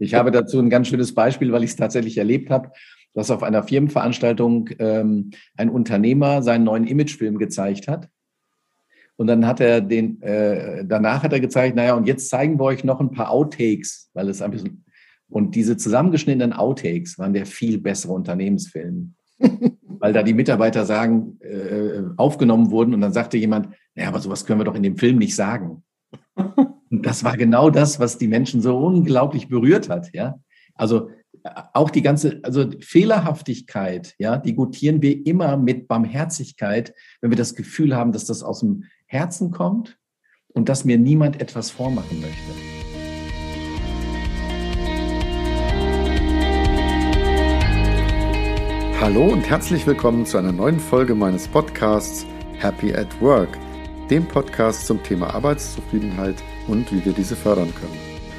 Ich habe dazu ein ganz schönes Beispiel, weil ich es tatsächlich erlebt habe, dass auf einer Firmenveranstaltung ähm, ein Unternehmer seinen neuen Imagefilm gezeigt hat. Und dann hat er den, äh, danach hat er gezeigt, naja, und jetzt zeigen wir euch noch ein paar Outtakes, weil es ein bisschen, und diese zusammengeschnittenen Outtakes waren der viel bessere Unternehmensfilm. weil da die Mitarbeiter sagen, äh, aufgenommen wurden und dann sagte jemand, naja, aber sowas können wir doch in dem Film nicht sagen. Und das war genau das, was die Menschen so unglaublich berührt hat, ja. Also auch die ganze, also Fehlerhaftigkeit, ja, die gutieren wir immer mit Barmherzigkeit, wenn wir das Gefühl haben, dass das aus dem Herzen kommt und dass mir niemand etwas vormachen möchte. Hallo und herzlich willkommen zu einer neuen Folge meines Podcasts Happy at Work, dem Podcast zum Thema Arbeitszufriedenheit und wie wir diese fördern können.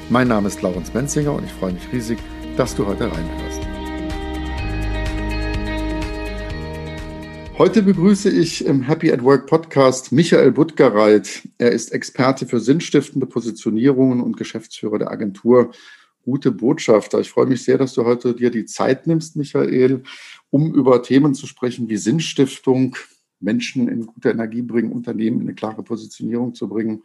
Mein Name ist Laurens Menzinger und ich freue mich riesig, dass du heute reinhörst. Heute begrüße ich im Happy at Work Podcast Michael Buttgereit. Er ist Experte für sinnstiftende Positionierungen und Geschäftsführer der Agentur Gute Botschafter. Ich freue mich sehr, dass du heute dir die Zeit nimmst, Michael, um über Themen zu sprechen wie Sinnstiftung, Menschen in gute Energie bringen, Unternehmen in eine klare Positionierung zu bringen.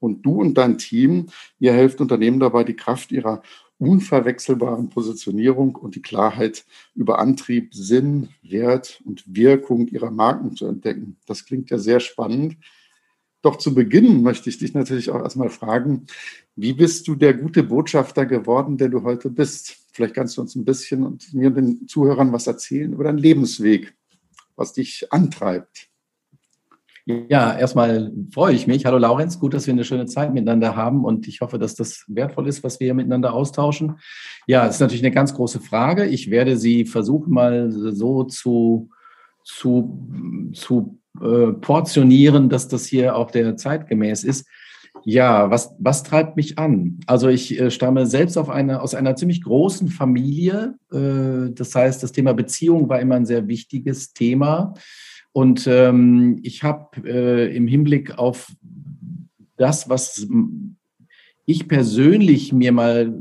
Und du und dein Team, ihr helft Unternehmen dabei, die Kraft ihrer unverwechselbaren Positionierung und die Klarheit über Antrieb, Sinn, Wert und Wirkung ihrer Marken zu entdecken. Das klingt ja sehr spannend. Doch zu Beginn möchte ich dich natürlich auch erstmal fragen, wie bist du der gute Botschafter geworden, der du heute bist? Vielleicht kannst du uns ein bisschen und mir und den Zuhörern was erzählen über deinen Lebensweg, was dich antreibt. Ja, erstmal freue ich mich. Hallo Laurenz, gut, dass wir eine schöne Zeit miteinander haben und ich hoffe, dass das wertvoll ist, was wir hier miteinander austauschen. Ja, es ist natürlich eine ganz große Frage. Ich werde sie versuchen mal so zu, zu, zu äh, portionieren, dass das hier auch der zeitgemäß ist. Ja, was, was treibt mich an? Also ich äh, stamme selbst auf eine, aus einer ziemlich großen Familie. Äh, das heißt, das Thema Beziehung war immer ein sehr wichtiges Thema. Und ähm, ich habe äh, im Hinblick auf das, was ich persönlich mir mal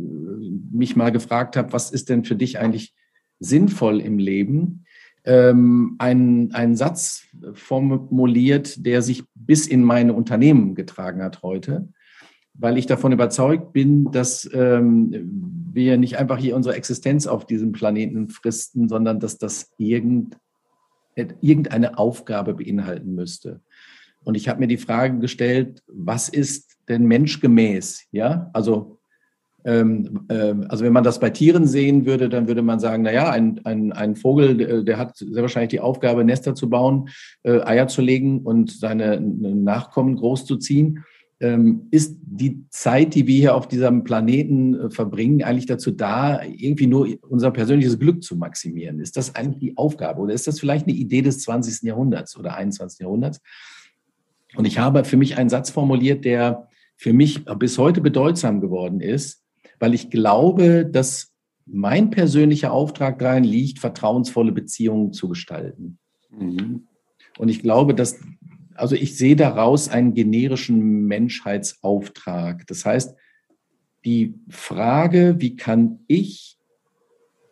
mich mal gefragt habe, was ist denn für dich eigentlich sinnvoll im Leben, ähm, einen, einen Satz formuliert, der sich bis in meine Unternehmen getragen hat heute, weil ich davon überzeugt bin, dass ähm, wir nicht einfach hier unsere Existenz auf diesem Planeten fristen, sondern dass das irgend irgendeine Aufgabe beinhalten müsste. Und ich habe mir die Frage gestellt, was ist denn menschgemäß? Ja, also, also wenn man das bei Tieren sehen würde, dann würde man sagen, naja, ein, ein, ein Vogel, der, der hat sehr wahrscheinlich die Aufgabe, Nester zu bauen, äh, Eier zu legen und seine Nachkommen großzuziehen ähm, ist die Zeit, die wir hier auf diesem Planeten äh, verbringen, eigentlich dazu da, irgendwie nur unser persönliches Glück zu maximieren? Ist das eigentlich die Aufgabe oder ist das vielleicht eine Idee des 20. Jahrhunderts oder 21. Jahrhunderts? Und ich habe für mich einen Satz formuliert, der für mich bis heute bedeutsam geworden ist, weil ich glaube, dass mein persönlicher Auftrag darin liegt, vertrauensvolle Beziehungen zu gestalten. Mhm. Und ich glaube, dass also ich sehe daraus einen generischen Menschheitsauftrag. Das heißt, die Frage, wie kann ich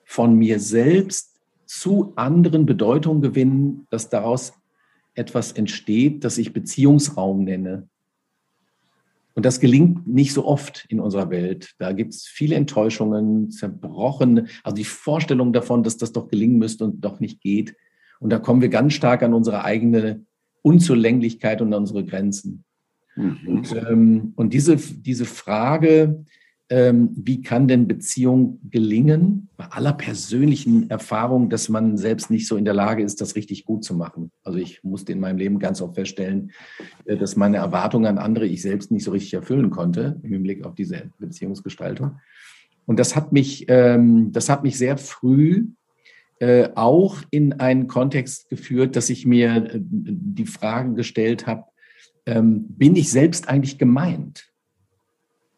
von mir selbst zu anderen Bedeutung gewinnen, dass daraus etwas entsteht, das ich Beziehungsraum nenne. Und das gelingt nicht so oft in unserer Welt. Da gibt es viele Enttäuschungen, zerbrochene, also die Vorstellung davon, dass das doch gelingen müsste und doch nicht geht. Und da kommen wir ganz stark an unsere eigene Unzulänglichkeit und unsere Grenzen. Mhm. Und, ähm, und diese, diese Frage, ähm, wie kann denn Beziehung gelingen, bei aller persönlichen Erfahrung, dass man selbst nicht so in der Lage ist, das richtig gut zu machen. Also ich musste in meinem Leben ganz oft feststellen, äh, dass meine Erwartungen an andere ich selbst nicht so richtig erfüllen konnte im Hinblick auf diese Beziehungsgestaltung. Und das hat mich, ähm, das hat mich sehr früh äh, auch in einen Kontext geführt, dass ich mir äh, die Frage gestellt habe, ähm, bin ich selbst eigentlich gemeint?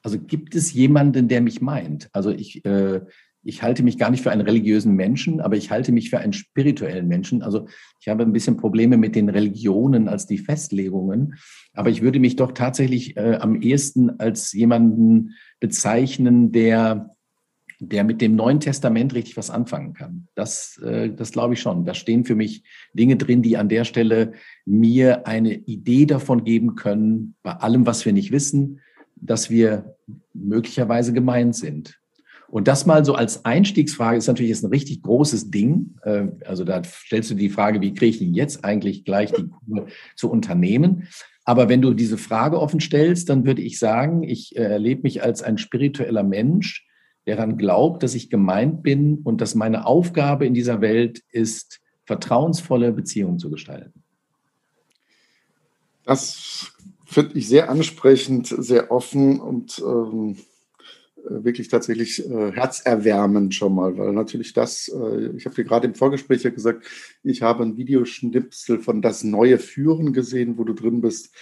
Also gibt es jemanden, der mich meint? Also ich, äh, ich halte mich gar nicht für einen religiösen Menschen, aber ich halte mich für einen spirituellen Menschen. Also ich habe ein bisschen Probleme mit den Religionen als die Festlegungen, aber ich würde mich doch tatsächlich äh, am ehesten als jemanden bezeichnen, der der mit dem Neuen Testament richtig was anfangen kann. Das, äh, das glaube ich schon. Da stehen für mich Dinge drin, die an der Stelle mir eine Idee davon geben können, bei allem, was wir nicht wissen, dass wir möglicherweise gemeint sind. Und das mal so als Einstiegsfrage ist natürlich jetzt ein richtig großes Ding. Äh, also da stellst du die Frage, wie kriege ich denn jetzt eigentlich gleich die Kurve zu Unternehmen? Aber wenn du diese Frage offen stellst, dann würde ich sagen, ich äh, erlebe mich als ein spiritueller Mensch, der daran glaubt, dass ich gemeint bin und dass meine Aufgabe in dieser Welt ist, vertrauensvolle Beziehungen zu gestalten. Das finde ich sehr ansprechend, sehr offen und ähm, wirklich tatsächlich äh, herzerwärmend schon mal, weil natürlich das, äh, ich habe dir gerade im Vorgespräch ja gesagt, ich habe ein Videoschnipsel von Das neue Führen gesehen, wo du drin bist.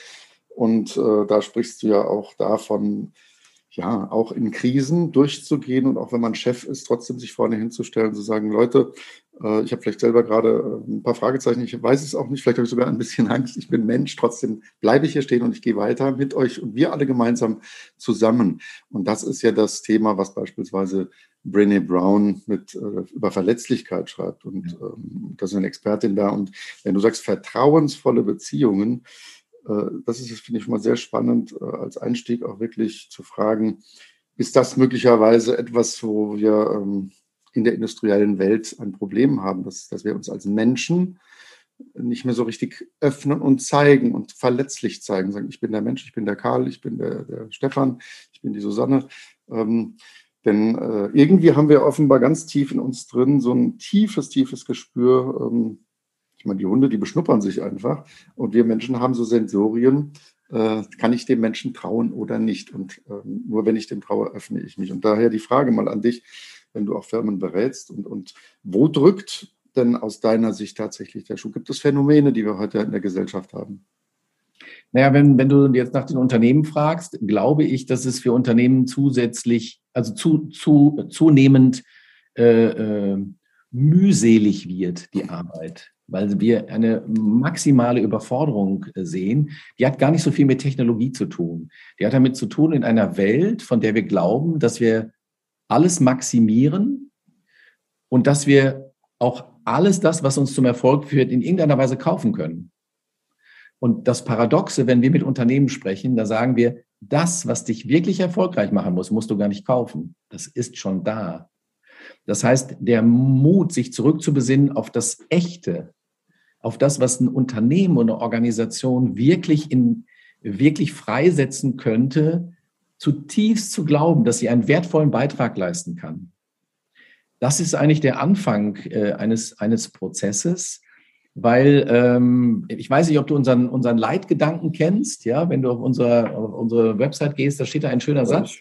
Und äh, da sprichst du ja auch davon, ja, auch in Krisen durchzugehen und auch wenn man Chef ist, trotzdem sich vorne hinzustellen zu sagen, Leute, äh, ich habe vielleicht selber gerade äh, ein paar Fragezeichen, ich weiß es auch nicht, vielleicht habe ich sogar ein bisschen Angst, ich bin Mensch, trotzdem bleibe ich hier stehen und ich gehe weiter mit euch und wir alle gemeinsam zusammen. Und das ist ja das Thema, was beispielsweise Brené Brown mit äh, über Verletzlichkeit schreibt. Und ähm, das ist eine Expertin da. Und wenn du sagst, vertrauensvolle Beziehungen, äh, das ist, finde ich, schon mal sehr spannend, äh, als Einstieg auch wirklich zu fragen, ist das möglicherweise etwas, wo wir ähm, in der industriellen Welt ein Problem haben, dass, dass wir uns als Menschen nicht mehr so richtig öffnen und zeigen und verletzlich zeigen. Sagen, ich bin der Mensch, ich bin der Karl, ich bin der, der Stefan, ich bin die Susanne. Ähm, denn äh, irgendwie haben wir offenbar ganz tief in uns drin so ein tiefes, tiefes Gespür, ähm, ich meine, die Hunde, die beschnuppern sich einfach. Und wir Menschen haben so Sensorien, äh, kann ich dem Menschen trauen oder nicht? Und äh, nur wenn ich dem traue, öffne ich mich. Und daher die Frage mal an dich, wenn du auch Firmen berätst und, und wo drückt denn aus deiner Sicht tatsächlich der Schuh? Gibt es Phänomene, die wir heute in der Gesellschaft haben? Naja, wenn, wenn du jetzt nach den Unternehmen fragst, glaube ich, dass es für Unternehmen zusätzlich, also zu, zu, zunehmend äh, äh, mühselig wird, die Arbeit weil wir eine maximale Überforderung äh, sehen. Die hat gar nicht so viel mit Technologie zu tun. Die hat damit zu tun in einer Welt, von der wir glauben, dass wir alles maximieren und dass wir auch alles das, was uns zum Erfolg führt, in irgendeiner Weise kaufen können. Und das Paradoxe, wenn wir mit Unternehmen sprechen, da sagen wir, das, was dich wirklich erfolgreich machen muss, musst du gar nicht kaufen. Das ist schon da. Das heißt, der Mut, sich zurückzubesinnen auf das Echte, auf das, was ein Unternehmen oder eine Organisation wirklich in, wirklich freisetzen könnte, zutiefst zu glauben, dass sie einen wertvollen Beitrag leisten kann. Das ist eigentlich der Anfang äh, eines, eines Prozesses, weil ähm, ich weiß nicht, ob du unseren, unseren Leitgedanken kennst. Ja, wenn du auf unsere, auf unsere Website gehst, da steht da ein schöner Satz.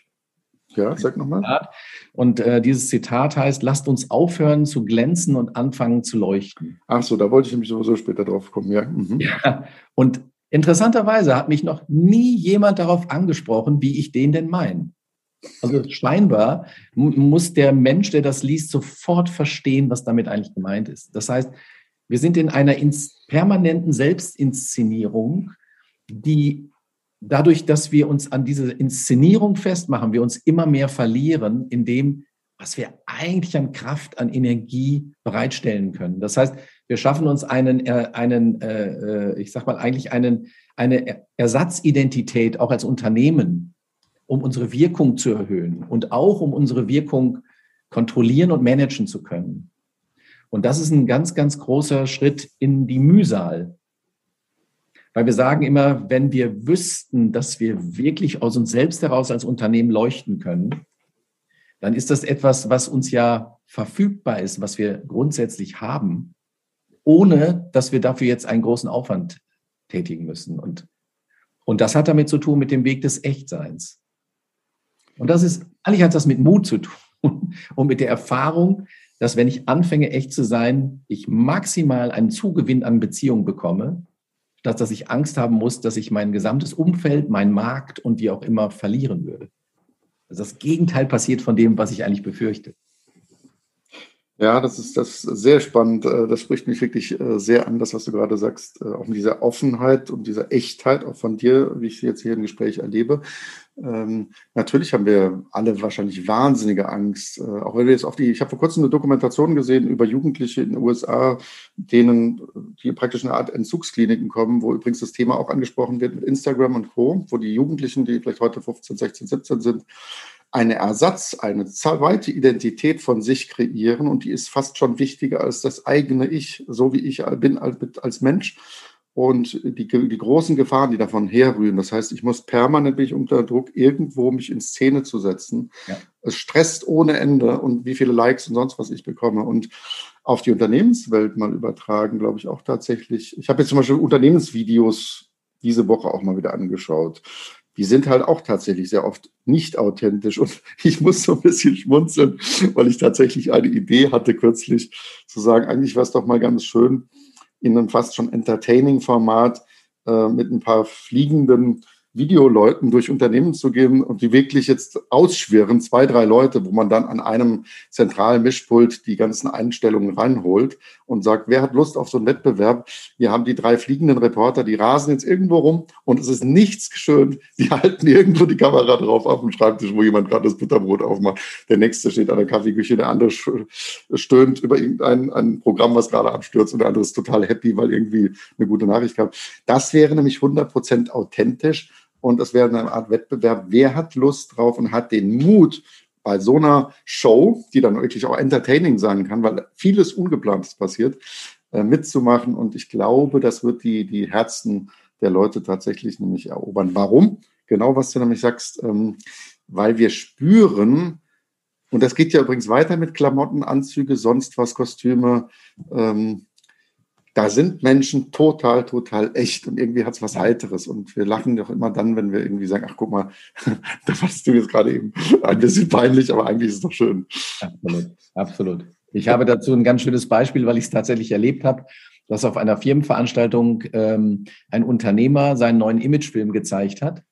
Ja, sag nochmal. Und äh, dieses Zitat heißt, lasst uns aufhören zu glänzen und anfangen zu leuchten. Ach so, da wollte ich nämlich sowieso später drauf kommen, ja. Mhm. ja. Und interessanterweise hat mich noch nie jemand darauf angesprochen, wie ich den denn meine. Also scheinbar muss der Mensch, der das liest, sofort verstehen, was damit eigentlich gemeint ist. Das heißt, wir sind in einer permanenten Selbstinszenierung, die dadurch, dass wir uns an diese Inszenierung festmachen, wir uns immer mehr verlieren in dem, was wir eigentlich an Kraft, an Energie bereitstellen können. Das heißt, wir schaffen uns einen, äh, einen äh, äh, ich sag mal, eigentlich einen, eine Ersatzidentität auch als Unternehmen, um unsere Wirkung zu erhöhen und auch um unsere Wirkung kontrollieren und managen zu können. Und das ist ein ganz, ganz großer Schritt in die Mühsal, weil wir sagen immer, wenn wir wüssten, dass wir wirklich aus uns selbst heraus als Unternehmen leuchten können, dann ist das etwas, was uns ja verfügbar ist, was wir grundsätzlich haben, ohne dass wir dafür jetzt einen großen Aufwand tätigen müssen. Und, und das hat damit zu tun mit dem Weg des Echtseins. Und das ist, eigentlich hat das mit Mut zu tun und mit der Erfahrung, dass wenn ich anfange, echt zu sein, ich maximal einen Zugewinn an Beziehungen bekomme, dass, dass ich Angst haben muss, dass ich mein gesamtes Umfeld, meinen Markt und wie auch immer verlieren würde. Also das Gegenteil passiert von dem, was ich eigentlich befürchte. Ja, das ist das ist sehr spannend. Äh, das spricht mich wirklich äh, sehr an, das, was du gerade sagst, äh, auch mit dieser Offenheit und dieser Echtheit auch von dir, wie ich sie jetzt hier im Gespräch erlebe. Ähm, natürlich haben wir alle wahrscheinlich wahnsinnige Angst. Äh, auch wenn wir jetzt auf die, ich habe vor kurzem eine Dokumentation gesehen über Jugendliche in den USA, denen die praktisch eine Art Entzugskliniken kommen, wo übrigens das Thema auch angesprochen wird mit Instagram und Co., wo die Jugendlichen, die vielleicht heute 15, 16, 17 sind, eine Ersatz, eine zweite Identität von sich kreieren und die ist fast schon wichtiger als das eigene Ich, so wie ich bin als Mensch und die, die großen Gefahren, die davon herrühren. Das heißt, ich muss permanent bin ich unter Druck, irgendwo mich in Szene zu setzen. Ja. Es stresst ohne Ende und wie viele Likes und sonst was ich bekomme. Und auf die Unternehmenswelt mal übertragen, glaube ich auch tatsächlich. Ich habe jetzt zum Beispiel Unternehmensvideos diese Woche auch mal wieder angeschaut. Die sind halt auch tatsächlich sehr oft nicht authentisch. Und ich muss so ein bisschen schmunzeln, weil ich tatsächlich eine Idee hatte kürzlich zu sagen, eigentlich wäre es doch mal ganz schön, in einem fast schon entertaining Format äh, mit ein paar fliegenden Videoleuten durch Unternehmen zu gehen und die wirklich jetzt ausschwirren, zwei, drei Leute, wo man dann an einem zentralen Mischpult die ganzen Einstellungen reinholt und sagt, wer hat Lust auf so einen Wettbewerb? Wir haben die drei fliegenden Reporter, die rasen jetzt irgendwo rum und es ist nichts geschönt. Die halten irgendwo die Kamera drauf auf dem Schreibtisch, wo jemand gerade das Butterbrot aufmacht. Der nächste steht an der Kaffeeküche, der andere stöhnt über irgendein ein Programm, was gerade abstürzt und der andere ist total happy, weil irgendwie eine gute Nachricht kam. Das wäre nämlich 100 Prozent authentisch und es wäre eine Art Wettbewerb. Wer hat Lust drauf und hat den Mut, bei so einer Show, die dann wirklich auch entertaining sein kann, weil vieles Ungeplantes passiert, äh, mitzumachen. Und ich glaube, das wird die, die Herzen der Leute tatsächlich nämlich erobern. Warum? Genau, was du nämlich sagst, ähm, weil wir spüren, und das geht ja übrigens weiter mit Klamotten, Anzüge, sonst was, Kostüme, ähm, da sind Menschen total, total echt und irgendwie hat es was Heiteres. Und wir lachen doch immer dann, wenn wir irgendwie sagen, ach guck mal, da warst du jetzt gerade eben ein bisschen peinlich, aber eigentlich ist es doch schön. Absolut, absolut. Ich habe dazu ein ganz schönes Beispiel, weil ich es tatsächlich erlebt habe, dass auf einer Firmenveranstaltung ähm, ein Unternehmer seinen neuen Imagefilm gezeigt hat.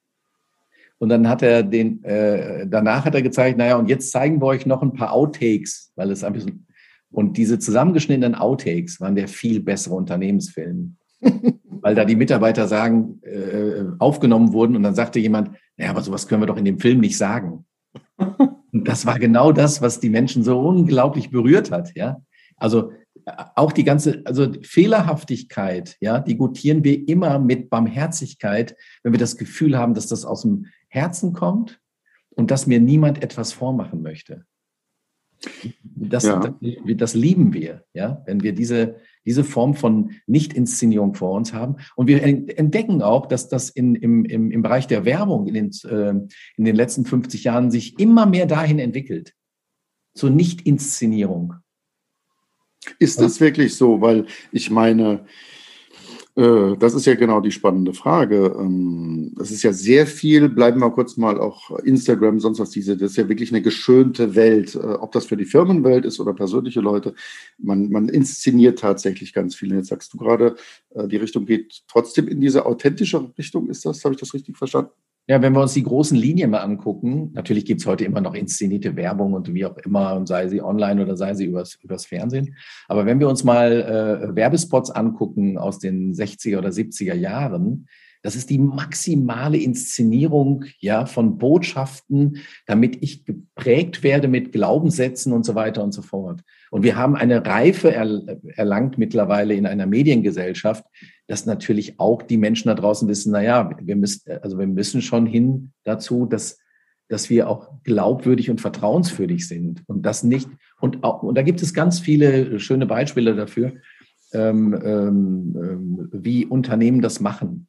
Und dann hat er den, äh, danach hat er gezeigt, naja, und jetzt zeigen wir euch noch ein paar Outtakes, weil es ein bisschen und diese zusammengeschnittenen Outtakes waren der viel bessere Unternehmensfilm. Weil da die Mitarbeiter sagen, äh, aufgenommen wurden und dann sagte jemand, ja, aber sowas können wir doch in dem Film nicht sagen. Und das war genau das, was die Menschen so unglaublich berührt hat, ja. Also auch die ganze, also Fehlerhaftigkeit, ja, die gutieren wir immer mit Barmherzigkeit, wenn wir das Gefühl haben, dass das aus dem Herzen kommt und dass mir niemand etwas vormachen möchte. Das, ja. das, das, lieben wir, ja, wenn wir diese, diese Form von Nicht-Inszenierung vor uns haben. Und wir entdecken auch, dass das in, im, im, im Bereich der Werbung in den, äh, in den letzten 50 Jahren sich immer mehr dahin entwickelt, zur Nicht-Inszenierung. Ist das wirklich so? Weil ich meine, das ist ja genau die spannende Frage. Ähm, das ist ja sehr viel, bleiben wir kurz mal auch Instagram, sonst was diese, das ist ja wirklich eine geschönte Welt. Äh, ob das für die Firmenwelt ist oder persönliche Leute, man, man inszeniert tatsächlich ganz viel. Und jetzt sagst du gerade, äh, die Richtung geht trotzdem in diese authentische Richtung. Ist das, habe ich das richtig verstanden? Ja, wenn wir uns die großen Linien mal angucken, natürlich gibt es heute immer noch inszenierte Werbung und wie auch immer, und sei sie online oder sei sie übers, übers Fernsehen. Aber wenn wir uns mal äh, Werbespots angucken aus den 60er oder 70er Jahren, das ist die maximale Inszenierung ja von Botschaften, damit ich geprägt werde mit Glaubenssätzen und so weiter und so fort. Und wir haben eine Reife erlangt mittlerweile in einer Mediengesellschaft, dass natürlich auch die Menschen da draußen wissen, na ja, wir müssen, also wir müssen schon hin dazu, dass dass wir auch glaubwürdig und vertrauenswürdig sind und das nicht und auch, und da gibt es ganz viele schöne Beispiele dafür, ähm, ähm, ähm wie Unternehmen das machen.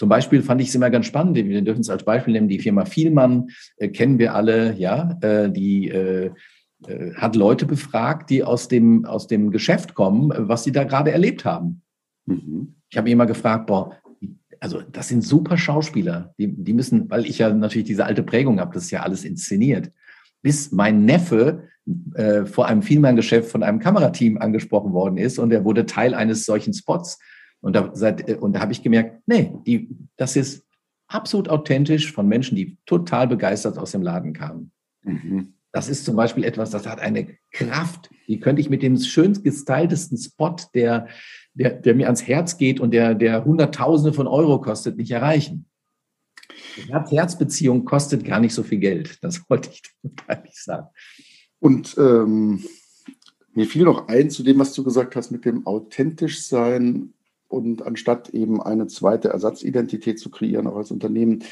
Zum Beispiel fand ich es immer ganz spannend. Wir dürfen es als Beispiel nehmen. Die Firma Vielmann äh, kennen wir alle, ja, äh, die äh, äh, hat Leute befragt, die aus dem, aus dem Geschäft kommen, was sie da gerade erlebt haben. Mhm. Ich habe immer gefragt, boah, also das sind super Schauspieler. Die, die müssen, weil ich ja natürlich diese alte Prägung habe, das ist ja alles inszeniert. Bis mein Neffe äh, vor einem Vielmann-Geschäft von einem Kamerateam angesprochen worden ist und er wurde Teil eines solchen Spots. Und da, seit, äh, und da habe ich gemerkt, nee, die, das ist absolut authentisch von Menschen, die total begeistert aus dem Laden kamen. Mhm. Das ist zum Beispiel etwas, das hat eine Kraft, die könnte ich mit dem schön gestyltesten Spot, der, der, der mir ans Herz geht und der, der Hunderttausende von Euro kostet, nicht erreichen. Herz-Herz-Beziehung kostet gar nicht so viel Geld. Das wollte ich eigentlich sagen. Und ähm, mir fiel noch ein zu dem, was du gesagt hast, mit dem authentisch sein und anstatt eben eine zweite Ersatzidentität zu kreieren, auch als Unternehmen.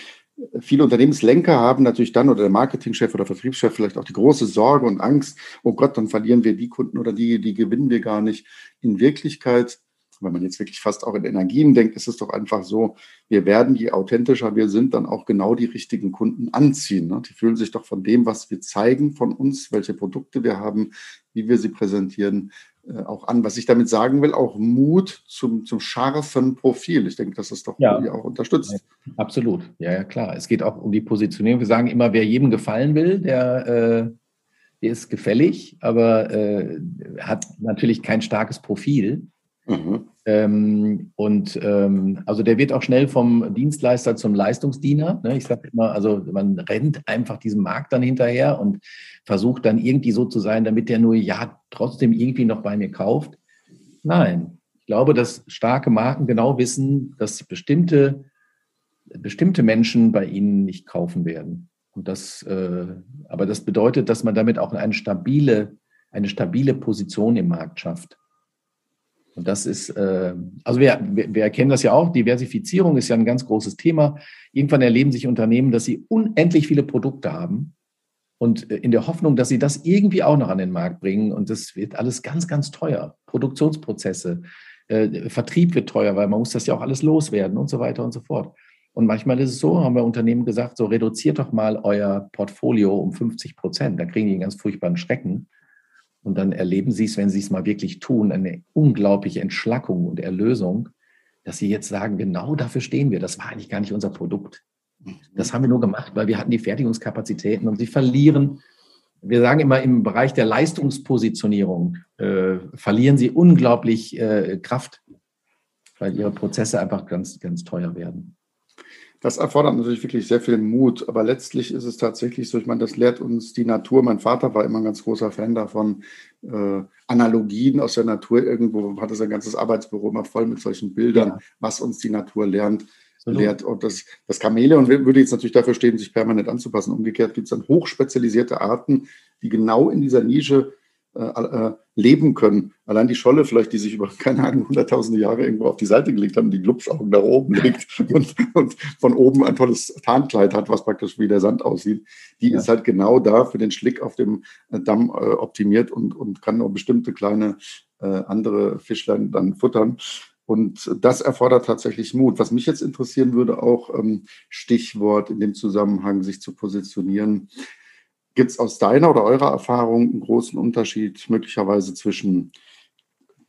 Viele Unternehmenslenker haben natürlich dann oder der Marketingchef oder Vertriebschef vielleicht auch die große Sorge und Angst, oh Gott, dann verlieren wir die Kunden oder die, die gewinnen wir gar nicht. In Wirklichkeit wenn man jetzt wirklich fast auch in Energien denkt, ist es doch einfach so, wir werden, je authentischer wir sind, dann auch genau die richtigen Kunden anziehen. Ne? Die fühlen sich doch von dem, was wir zeigen von uns, welche Produkte wir haben, wie wir sie präsentieren, äh, auch an. Was ich damit sagen will, auch Mut zum, zum scharfen Profil. Ich denke, das ist doch ja. auch unterstützt. Ja, absolut. Ja, ja, klar. Es geht auch um die Positionierung. Wir sagen immer, wer jedem gefallen will, der, äh, der ist gefällig, aber äh, hat natürlich kein starkes Profil. Mhm. Ähm, und ähm, also der wird auch schnell vom Dienstleister zum Leistungsdiener. Ne? Ich sage immer, also man rennt einfach diesem Markt dann hinterher und versucht dann irgendwie so zu sein, damit der nur ja trotzdem irgendwie noch bei mir kauft. Nein, ich glaube, dass starke Marken genau wissen, dass bestimmte, bestimmte Menschen bei ihnen nicht kaufen werden. Und das, äh, aber das bedeutet, dass man damit auch eine stabile, eine stabile Position im Markt schafft. Und das ist, äh, also wir, wir erkennen das ja auch, Diversifizierung ist ja ein ganz großes Thema. Irgendwann erleben sich Unternehmen, dass sie unendlich viele Produkte haben und äh, in der Hoffnung, dass sie das irgendwie auch noch an den Markt bringen. Und das wird alles ganz, ganz teuer. Produktionsprozesse, äh, Vertrieb wird teuer, weil man muss das ja auch alles loswerden und so weiter und so fort. Und manchmal ist es so, haben wir Unternehmen gesagt, so reduziert doch mal euer Portfolio um 50 Prozent. Da kriegen die einen ganz furchtbaren Schrecken. Und dann erleben Sie es, wenn Sie es mal wirklich tun, eine unglaubliche Entschlackung und Erlösung, dass Sie jetzt sagen, genau dafür stehen wir. Das war eigentlich gar nicht unser Produkt. Das haben wir nur gemacht, weil wir hatten die Fertigungskapazitäten und Sie verlieren. Wir sagen immer im Bereich der Leistungspositionierung äh, verlieren Sie unglaublich äh, Kraft, weil Ihre Prozesse einfach ganz, ganz teuer werden. Das erfordert natürlich wirklich sehr viel Mut, aber letztlich ist es tatsächlich so, ich meine, das lehrt uns die Natur. Mein Vater war immer ein ganz großer Fan davon, äh, Analogien aus der Natur irgendwo, hat er sein ganzes Arbeitsbüro immer voll mit solchen Bildern, ja. was uns die Natur lernt. Lehrt. Und das, das Chamäleon würde jetzt natürlich dafür stehen, sich permanent anzupassen. Umgekehrt gibt es dann hochspezialisierte Arten, die genau in dieser Nische äh, äh, leben können. Allein die Scholle vielleicht, die sich über, keine Ahnung, hunderttausende Jahre irgendwo auf die Seite gelegt haben, die Glubschaugen nach oben legt und, und, von oben ein tolles Tarnkleid hat, was praktisch wie der Sand aussieht, die ja. ist halt genau da für den Schlick auf dem äh, Damm äh, optimiert und, und kann nur bestimmte kleine äh, andere Fischlein dann futtern. Und das erfordert tatsächlich Mut. Was mich jetzt interessieren würde, auch ähm, Stichwort in dem Zusammenhang, sich zu positionieren. Gibt es aus deiner oder eurer Erfahrung einen großen Unterschied möglicherweise zwischen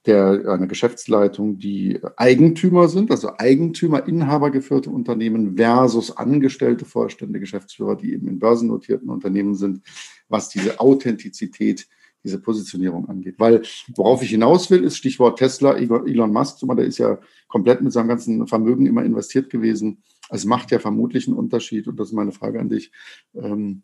der, einer Geschäftsleitung, die Eigentümer sind, also Eigentümer, Inhaber geführte Unternehmen versus angestellte Vorstände, Geschäftsführer, die eben in börsennotierten Unternehmen sind, was diese Authentizität, diese Positionierung angeht. Weil worauf ich hinaus will, ist Stichwort Tesla, Elon Musk, der ist ja komplett mit seinem ganzen Vermögen immer investiert gewesen. Es macht ja vermutlich einen Unterschied und das ist meine Frage an dich. Ähm,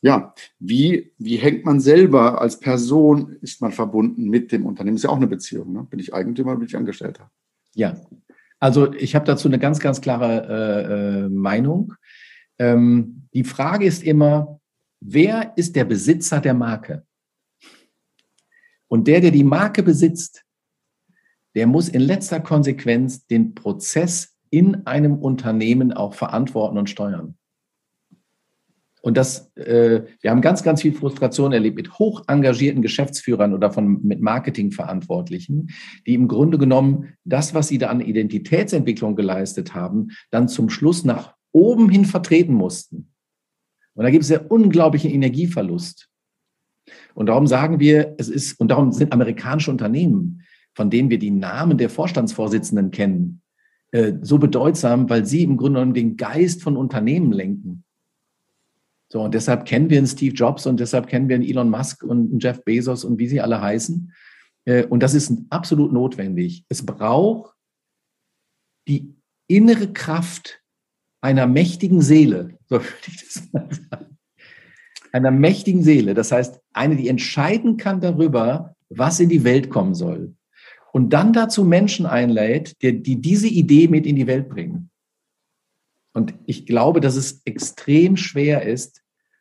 ja, wie, wie hängt man selber als Person, ist man verbunden mit dem Unternehmen? Ist ja auch eine Beziehung. Ne? Bin ich Eigentümer, bin ich Angestellter? Ja, also ich habe dazu eine ganz, ganz klare äh, äh, Meinung. Ähm, die Frage ist immer, wer ist der Besitzer der Marke? Und der, der die Marke besitzt, der muss in letzter Konsequenz den Prozess in einem Unternehmen auch verantworten und steuern. Und das, äh, wir haben ganz, ganz viel Frustration erlebt mit hoch engagierten Geschäftsführern oder von, mit Marketingverantwortlichen, die im Grunde genommen das, was sie da an Identitätsentwicklung geleistet haben, dann zum Schluss nach oben hin vertreten mussten. Und da gibt es ja unglaublichen Energieverlust. Und darum sagen wir, es ist, und darum sind amerikanische Unternehmen, von denen wir die Namen der Vorstandsvorsitzenden kennen, äh, so bedeutsam, weil sie im Grunde genommen den Geist von Unternehmen lenken. So, und deshalb kennen wir einen Steve Jobs und deshalb kennen wir einen Elon Musk und einen Jeff Bezos und wie sie alle heißen. Äh, und das ist absolut notwendig. Es braucht die innere Kraft einer mächtigen Seele, so würde ich das mal sagen. Einer mächtigen Seele. Das heißt, eine, die entscheiden kann darüber, was in die Welt kommen soll. Und dann dazu Menschen einlädt, die, die diese Idee mit in die Welt bringen. Und ich glaube, dass es extrem schwer ist,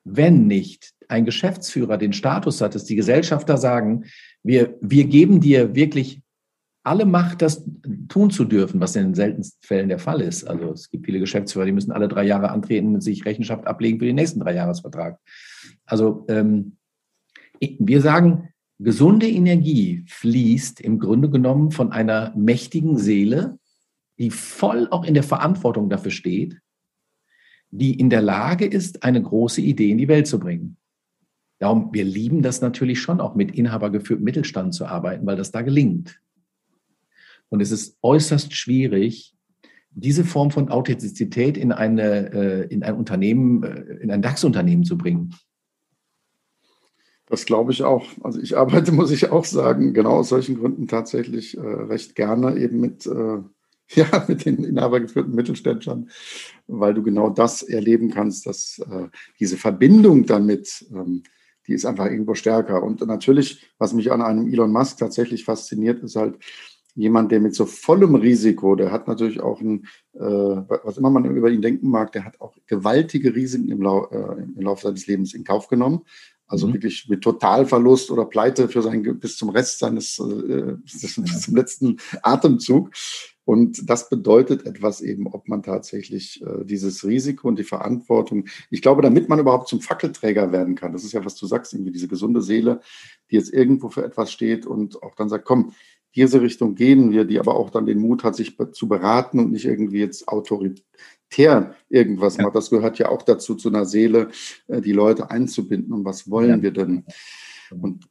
wenn nicht ein Geschäftsführer den Status hat, dass die Gesellschafter sagen, wir, wir geben dir wirklich alle Macht, das tun zu dürfen, was in den seltensten Fällen der Fall ist. Also es gibt viele Geschäftsführer, die müssen alle drei Jahre antreten und sich Rechenschaft ablegen für den nächsten Dreijahresvertrag. Also ähm, wir sagen, gesunde Energie fließt im Grunde genommen von einer mächtigen Seele, die voll auch in der Verantwortung dafür steht, die in der Lage ist, eine große Idee in die Welt zu bringen. Darum, wir lieben das natürlich schon, auch mit inhabergeführtem Mittelstand zu arbeiten, weil das da gelingt. Und es ist äußerst schwierig, diese Form von Authentizität in, eine, äh, in ein Unternehmen, äh, in ein DAX-Unternehmen zu bringen. Das glaube ich auch. Also ich arbeite, muss ich auch sagen, genau aus solchen Gründen tatsächlich äh, recht gerne eben mit, äh, ja, mit den inhabergeführten Mittelständlern, weil du genau das erleben kannst, dass äh, diese Verbindung damit, ähm, die ist einfach irgendwo stärker. Und natürlich, was mich an einem Elon Musk tatsächlich fasziniert, ist halt, jemand, der mit so vollem Risiko, der hat natürlich auch ein, äh, was immer man über ihn denken mag, der hat auch gewaltige Risiken im, Lau äh, im Laufe seines Lebens in Kauf genommen. Also mhm. wirklich mit Totalverlust oder Pleite für sein, bis zum Rest seines, äh, bis zum letzten Atemzug. Und das bedeutet etwas eben, ob man tatsächlich äh, dieses Risiko und die Verantwortung, ich glaube, damit man überhaupt zum Fackelträger werden kann, das ist ja, was du sagst, irgendwie diese gesunde Seele, die jetzt irgendwo für etwas steht und auch dann sagt, komm, diese Richtung gehen wir, die aber auch dann den Mut hat, sich zu beraten und nicht irgendwie jetzt autoritär irgendwas ja. macht. Das gehört ja auch dazu, zu einer Seele, äh, die Leute einzubinden. Und was wollen ja. wir denn? Und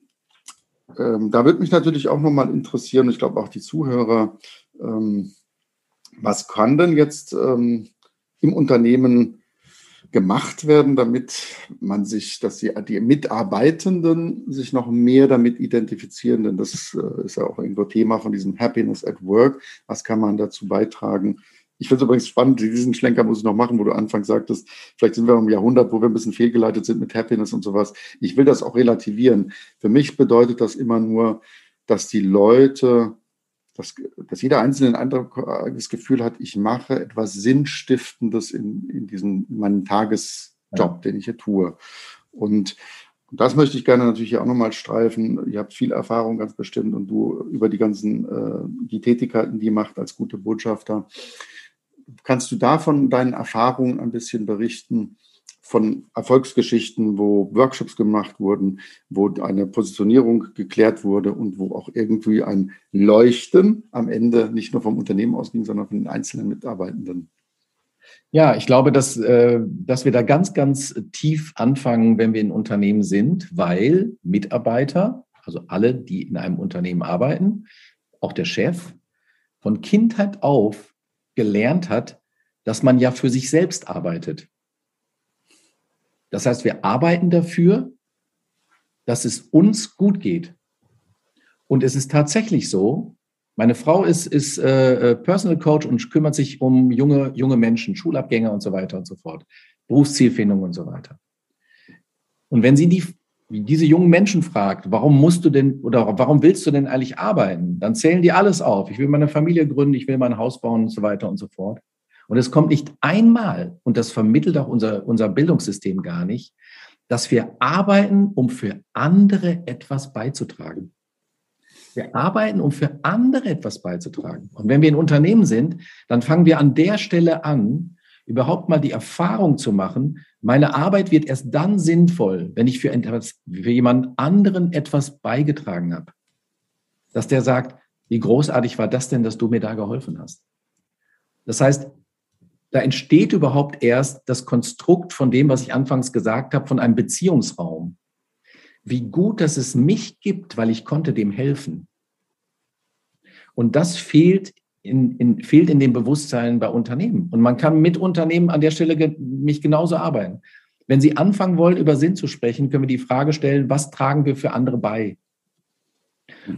ähm, da würde mich natürlich auch nochmal interessieren, ich glaube auch die Zuhörer, was kann denn jetzt ähm, im Unternehmen gemacht werden, damit man sich, dass die, die Mitarbeitenden sich noch mehr damit identifizieren, denn das äh, ist ja auch irgendwo Thema von diesem Happiness at Work. Was kann man dazu beitragen? Ich finde es übrigens spannend, diesen Schlenker muss ich noch machen, wo du anfangs sagtest, vielleicht sind wir im Jahrhundert, wo wir ein bisschen fehlgeleitet sind mit Happiness und sowas. Ich will das auch relativieren. Für mich bedeutet das immer nur, dass die Leute dass, dass jeder Einzelne ein anderes Gefühl hat, ich mache etwas Sinnstiftendes in, in diesem in meinem Tagesjob, den ich hier tue. Und das möchte ich gerne natürlich hier auch nochmal streifen. Ihr habt viel Erfahrung ganz bestimmt und du über die ganzen, äh, die Tätigkeiten, die ihr macht als gute Botschafter. Kannst du davon deinen Erfahrungen ein bisschen berichten? Von Erfolgsgeschichten, wo Workshops gemacht wurden, wo eine Positionierung geklärt wurde und wo auch irgendwie ein Leuchten am Ende nicht nur vom Unternehmen ausging, sondern von den einzelnen Mitarbeitenden. Ja, ich glaube, dass, äh, dass wir da ganz, ganz tief anfangen, wenn wir in Unternehmen sind, weil Mitarbeiter, also alle, die in einem Unternehmen arbeiten, auch der Chef, von Kindheit auf gelernt hat, dass man ja für sich selbst arbeitet. Das heißt, wir arbeiten dafür, dass es uns gut geht. Und es ist tatsächlich so, meine Frau ist, ist äh, äh, Personal Coach und kümmert sich um junge, junge Menschen, Schulabgänger und so weiter und so fort, Berufszielfindung und so weiter. Und wenn sie die, diese jungen Menschen fragt, warum musst du denn oder warum willst du denn eigentlich arbeiten, dann zählen die alles auf. Ich will meine Familie gründen, ich will mein Haus bauen und so weiter und so fort. Und es kommt nicht einmal, und das vermittelt auch unser, unser Bildungssystem gar nicht, dass wir arbeiten, um für andere etwas beizutragen. Wir arbeiten, um für andere etwas beizutragen. Und wenn wir in Unternehmen sind, dann fangen wir an der Stelle an, überhaupt mal die Erfahrung zu machen, meine Arbeit wird erst dann sinnvoll, wenn ich für, etwas, für jemand anderen etwas beigetragen habe. Dass der sagt, wie großartig war das denn, dass du mir da geholfen hast. Das heißt, da entsteht überhaupt erst das Konstrukt von dem, was ich anfangs gesagt habe, von einem Beziehungsraum. Wie gut, dass es mich gibt, weil ich konnte dem helfen. Und das fehlt in, in, fehlt in dem Bewusstsein bei Unternehmen. Und man kann mit Unternehmen an der Stelle ge mich genauso arbeiten. Wenn Sie anfangen wollen, über Sinn zu sprechen, können wir die Frage stellen, was tragen wir für andere bei?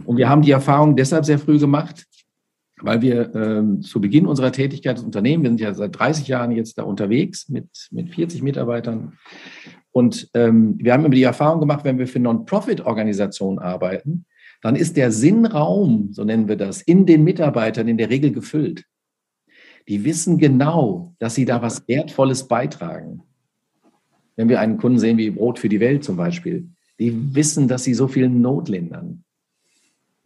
Und wir haben die Erfahrung deshalb sehr früh gemacht, weil wir ähm, zu Beginn unserer Tätigkeit des Unternehmens, wir sind ja seit 30 Jahren jetzt da unterwegs mit, mit 40 Mitarbeitern. Und ähm, wir haben immer die Erfahrung gemacht, wenn wir für Non-Profit-Organisationen arbeiten, dann ist der Sinnraum, so nennen wir das, in den Mitarbeitern in der Regel gefüllt. Die wissen genau, dass sie da was Wertvolles beitragen. Wenn wir einen Kunden sehen wie Brot für die Welt zum Beispiel, die wissen, dass sie so viel Not lindern.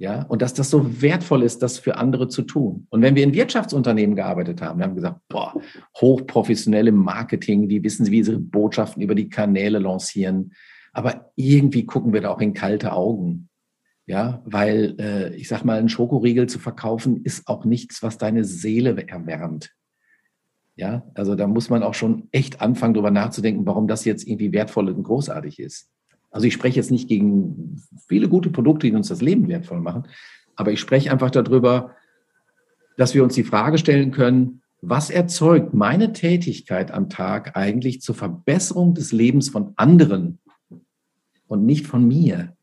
Ja, und dass das so wertvoll ist, das für andere zu tun. Und wenn wir in Wirtschaftsunternehmen gearbeitet haben, wir haben gesagt, boah, hochprofessionelle Marketing, die wissen, wie sie Botschaften über die Kanäle lancieren. Aber irgendwie gucken wir da auch in kalte Augen. Ja, weil äh, ich sag mal, ein Schokoriegel zu verkaufen ist auch nichts, was deine Seele erwärmt. Ja, also da muss man auch schon echt anfangen, darüber nachzudenken, warum das jetzt irgendwie wertvoll und großartig ist. Also ich spreche jetzt nicht gegen viele gute Produkte, die uns das Leben wertvoll machen, aber ich spreche einfach darüber, dass wir uns die Frage stellen können, was erzeugt meine Tätigkeit am Tag eigentlich zur Verbesserung des Lebens von anderen und nicht von mir?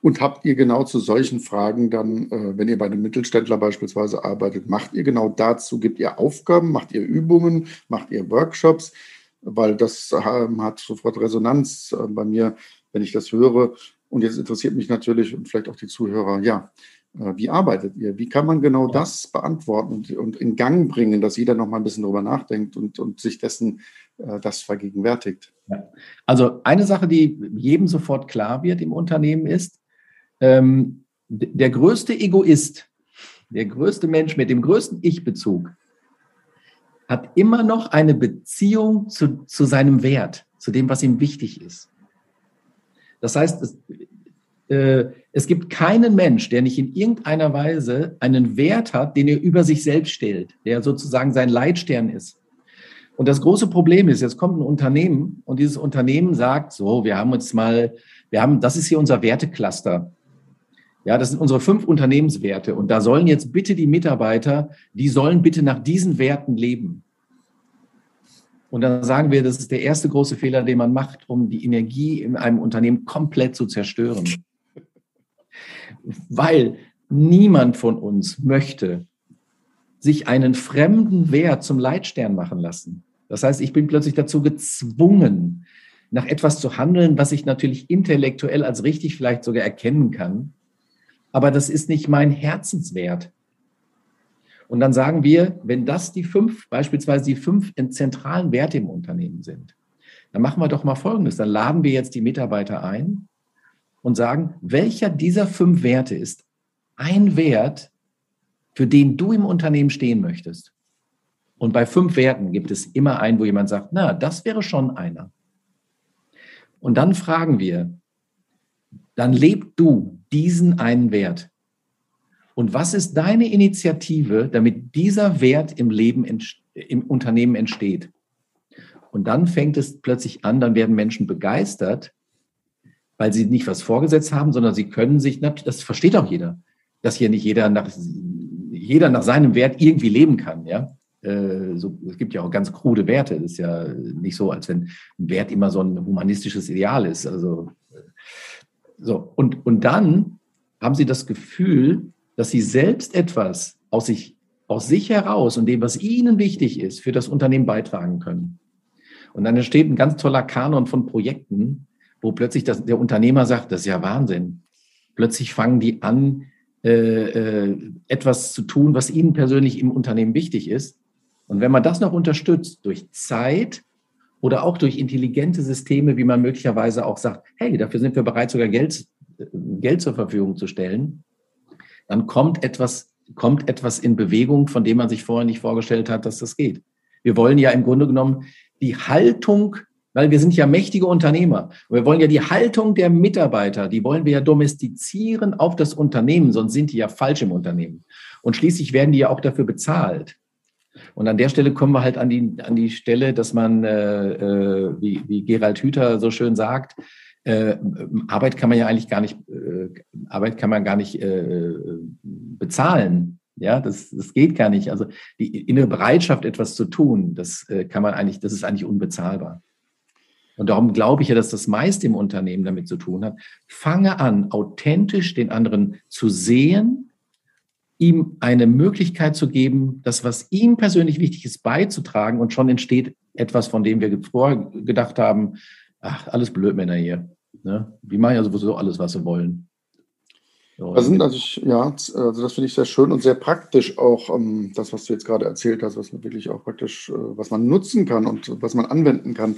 Und habt ihr genau zu solchen Fragen dann, äh, wenn ihr bei einem Mittelständler beispielsweise arbeitet, macht ihr genau dazu, gibt ihr Aufgaben, macht ihr Übungen, macht ihr Workshops? Weil das ähm, hat sofort Resonanz äh, bei mir, wenn ich das höre. Und jetzt interessiert mich natürlich und vielleicht auch die Zuhörer, ja, äh, wie arbeitet ihr? Wie kann man genau das beantworten und, in Gang bringen, dass jeder noch mal ein bisschen darüber nachdenkt und, und sich dessen das vergegenwärtigt? Ja. Also eine Sache, die jedem sofort klar wird im Unternehmen ist, ähm, der größte Egoist, der größte Mensch mit dem größten Ich-Bezug, hat immer noch eine Beziehung zu, zu seinem Wert, zu dem, was ihm wichtig ist. Das heißt, es, äh, es gibt keinen Mensch, der nicht in irgendeiner Weise einen Wert hat, den er über sich selbst stellt, der sozusagen sein Leitstern ist. Und das große Problem ist, jetzt kommt ein Unternehmen und dieses Unternehmen sagt, so, wir haben uns mal, wir haben, das ist hier unser Wertecluster. Ja, das sind unsere fünf Unternehmenswerte. Und da sollen jetzt bitte die Mitarbeiter, die sollen bitte nach diesen Werten leben. Und dann sagen wir, das ist der erste große Fehler, den man macht, um die Energie in einem Unternehmen komplett zu zerstören. Weil niemand von uns möchte sich einen fremden Wert zum Leitstern machen lassen. Das heißt, ich bin plötzlich dazu gezwungen, nach etwas zu handeln, was ich natürlich intellektuell als richtig vielleicht sogar erkennen kann aber das ist nicht mein Herzenswert. Und dann sagen wir, wenn das die fünf, beispielsweise die fünf zentralen Werte im Unternehmen sind, dann machen wir doch mal Folgendes. Dann laden wir jetzt die Mitarbeiter ein und sagen, welcher dieser fünf Werte ist ein Wert, für den du im Unternehmen stehen möchtest? Und bei fünf Werten gibt es immer einen, wo jemand sagt, na, das wäre schon einer. Und dann fragen wir, dann leb du diesen einen Wert. Und was ist deine Initiative, damit dieser Wert im Leben, im Unternehmen entsteht? Und dann fängt es plötzlich an, dann werden Menschen begeistert, weil sie nicht was vorgesetzt haben, sondern sie können sich, das versteht auch jeder, dass hier nicht jeder nach, jeder nach seinem Wert irgendwie leben kann, ja. Äh, so, es gibt ja auch ganz krude Werte. Das ist ja nicht so, als wenn ein Wert immer so ein humanistisches Ideal ist. Also so, und, und dann haben sie das Gefühl, dass sie selbst etwas aus sich, aus sich heraus und dem, was ihnen wichtig ist, für das Unternehmen beitragen können. Und dann entsteht ein ganz toller Kanon von Projekten, wo plötzlich das, der Unternehmer sagt, das ist ja Wahnsinn. Plötzlich fangen die an, äh, äh, etwas zu tun, was ihnen persönlich im Unternehmen wichtig ist. Und wenn man das noch unterstützt durch Zeit, oder auch durch intelligente Systeme, wie man möglicherweise auch sagt, hey, dafür sind wir bereit, sogar Geld, Geld zur Verfügung zu stellen, dann kommt etwas, kommt etwas in Bewegung, von dem man sich vorher nicht vorgestellt hat, dass das geht. Wir wollen ja im Grunde genommen die Haltung, weil wir sind ja mächtige Unternehmer. Wir wollen ja die Haltung der Mitarbeiter, die wollen wir ja domestizieren auf das Unternehmen, sonst sind die ja falsch im Unternehmen. Und schließlich werden die ja auch dafür bezahlt. Und an der Stelle kommen wir halt an die, an die Stelle, dass man, äh, äh, wie, wie Gerald Hüther so schön sagt, äh, Arbeit kann man ja eigentlich gar nicht, äh, Arbeit kann man gar nicht äh, bezahlen. Ja, das, das geht gar nicht. Also die innere Bereitschaft, etwas zu tun, das äh, kann man eigentlich, das ist eigentlich unbezahlbar. Und darum glaube ich ja, dass das meiste im Unternehmen damit zu tun hat. Fange an, authentisch den anderen zu sehen, ihm eine Möglichkeit zu geben, das, was ihm persönlich wichtig ist, beizutragen und schon entsteht etwas, von dem wir vorher gedacht haben, ach, alles Blödmänner hier. Ne? Die machen ja sowieso alles, was sie wollen. Das sind also ich, ja, also das finde ich sehr schön und sehr praktisch auch ähm, das, was du jetzt gerade erzählt hast, was man wirklich auch praktisch, äh, was man nutzen kann und was man anwenden kann.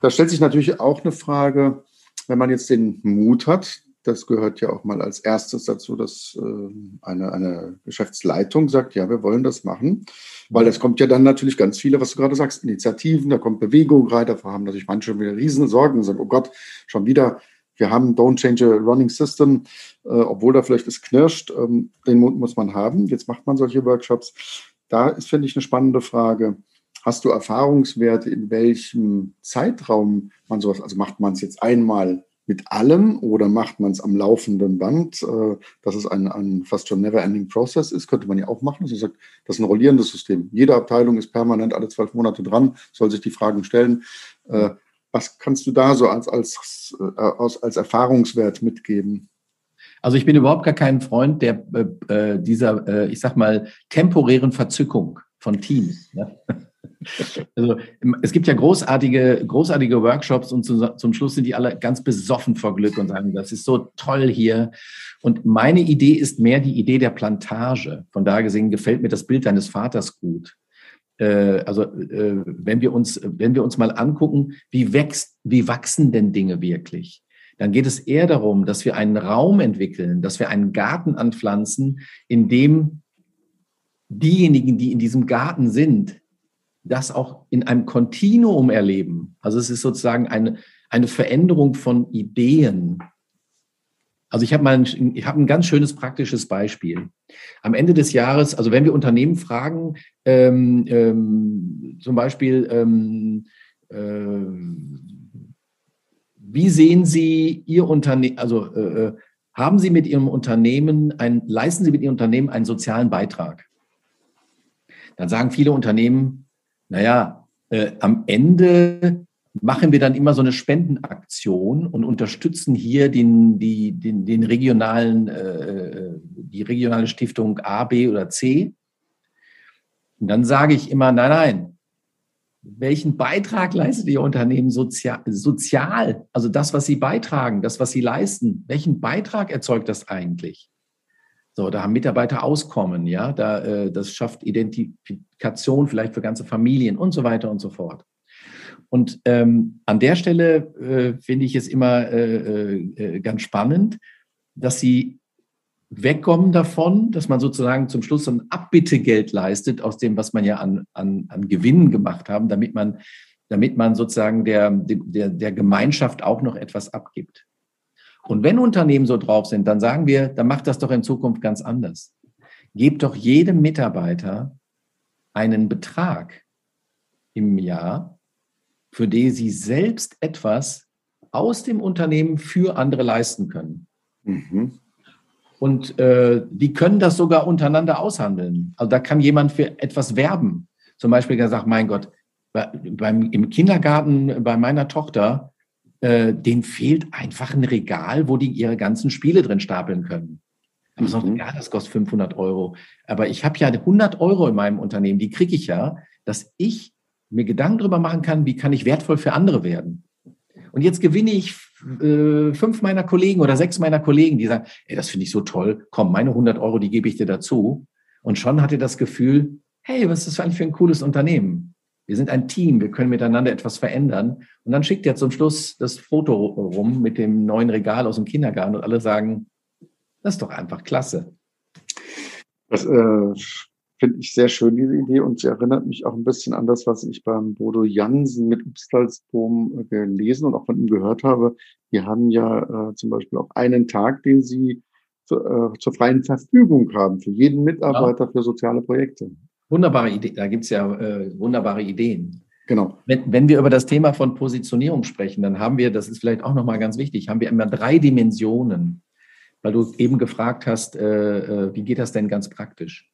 Da stellt sich natürlich auch eine Frage, wenn man jetzt den Mut hat, das gehört ja auch mal als erstes dazu, dass äh, eine, eine Geschäftsleitung sagt, ja, wir wollen das machen. Weil es kommt ja dann natürlich ganz viele, was du gerade sagst, Initiativen, da kommt Bewegung rein, da haben natürlich manche schon wieder riesen Sorgen und sagen, oh Gott, schon wieder wir haben Don't Change a Running System, äh, obwohl da vielleicht es knirscht, ähm, den Mut muss man haben. Jetzt macht man solche Workshops. Da ist, finde ich, eine spannende Frage. Hast du Erfahrungswerte, in welchem Zeitraum man sowas, also macht man es jetzt einmal mit allem oder macht man es am laufenden Band, äh, dass es ein, ein fast schon never-ending Process ist, könnte man ja auch machen. Also sagt, das ist ein rollierendes System. Jede Abteilung ist permanent alle zwölf Monate dran, soll sich die Fragen stellen. Äh, was kannst du da so als, als, äh, als, als Erfahrungswert mitgeben? Also ich bin überhaupt gar kein Freund der äh, äh dieser, äh, ich sag mal, temporären Verzückung von Teams. Ne? Also es gibt ja großartige, großartige Workshops und zu, zum Schluss sind die alle ganz besoffen vor Glück und sagen, das ist so toll hier. Und meine Idee ist mehr die Idee der Plantage. Von daher gesehen gefällt mir das Bild deines Vaters gut. Äh, also äh, wenn wir uns, wenn wir uns mal angucken, wie wächst, wie wachsen denn Dinge wirklich? Dann geht es eher darum, dass wir einen Raum entwickeln, dass wir einen Garten anpflanzen, in dem diejenigen, die in diesem Garten sind, das auch in einem Kontinuum erleben. Also es ist sozusagen eine, eine Veränderung von Ideen, also ich habe mal ein, ich habe ein ganz schönes praktisches Beispiel. Am Ende des Jahres, also wenn wir Unternehmen fragen, ähm, ähm, zum Beispiel, ähm, äh, wie sehen Sie Ihr Unternehmen, also äh, äh, haben Sie mit Ihrem Unternehmen ein, leisten Sie mit Ihrem Unternehmen einen sozialen Beitrag? Dann sagen viele Unternehmen, naja, äh, am Ende machen wir dann immer so eine Spendenaktion und unterstützen hier den, die, den, den regionalen, äh, die regionale Stiftung A, B oder C. Und dann sage ich immer, nein, nein, welchen Beitrag leistet Ihr Unternehmen sozial, sozial? Also das, was Sie beitragen, das, was Sie leisten, welchen Beitrag erzeugt das eigentlich? So, da haben Mitarbeiter Auskommen, ja, da, äh, das schafft Identifikation vielleicht für ganze Familien und so weiter und so fort. Und ähm, an der Stelle äh, finde ich es immer äh, äh, ganz spannend, dass sie wegkommen davon, dass man sozusagen zum Schluss ein Abbittegeld leistet aus dem, was man ja an, an, an Gewinnen gemacht haben, damit man, damit man sozusagen der, der, der Gemeinschaft auch noch etwas abgibt. Und wenn Unternehmen so drauf sind, dann sagen wir, dann macht das doch in Zukunft ganz anders. Gebt doch jedem Mitarbeiter einen Betrag im Jahr, für die sie selbst etwas aus dem Unternehmen für andere leisten können. Mhm. Und äh, die können das sogar untereinander aushandeln. Also da kann jemand für etwas werben. Zum Beispiel gesagt, mein Gott, bei, beim, im Kindergarten bei meiner Tochter, äh, denen fehlt einfach ein Regal, wo die ihre ganzen Spiele drin stapeln können. Aber mhm. sagt, ja, das kostet 500 Euro. Aber ich habe ja 100 Euro in meinem Unternehmen, die kriege ich ja, dass ich mir Gedanken darüber machen kann, wie kann ich wertvoll für andere werden. Und jetzt gewinne ich äh, fünf meiner Kollegen oder sechs meiner Kollegen, die sagen, ey, das finde ich so toll, komm, meine 100 Euro, die gebe ich dir dazu. Und schon hat er das Gefühl, hey, was ist das eigentlich für ein cooles Unternehmen? Wir sind ein Team, wir können miteinander etwas verändern. Und dann schickt er zum Schluss das Foto rum mit dem neuen Regal aus dem Kindergarten und alle sagen, das ist doch einfach klasse. Das äh, finde ich sehr schön, diese Idee. Und sie erinnert mich auch ein bisschen an das, was ich beim Bodo Jansen mit Upstalsboom äh, gelesen und auch von ihm gehört habe. Die haben ja äh, zum Beispiel auch einen Tag, den sie zu, äh, zur freien Verfügung haben für jeden Mitarbeiter ja. für soziale Projekte. Wunderbare Idee. Da gibt es ja äh, wunderbare Ideen. Genau. Wenn, wenn wir über das Thema von Positionierung sprechen, dann haben wir, das ist vielleicht auch nochmal ganz wichtig, haben wir immer drei Dimensionen. Weil du eben gefragt hast, äh, äh, wie geht das denn ganz praktisch?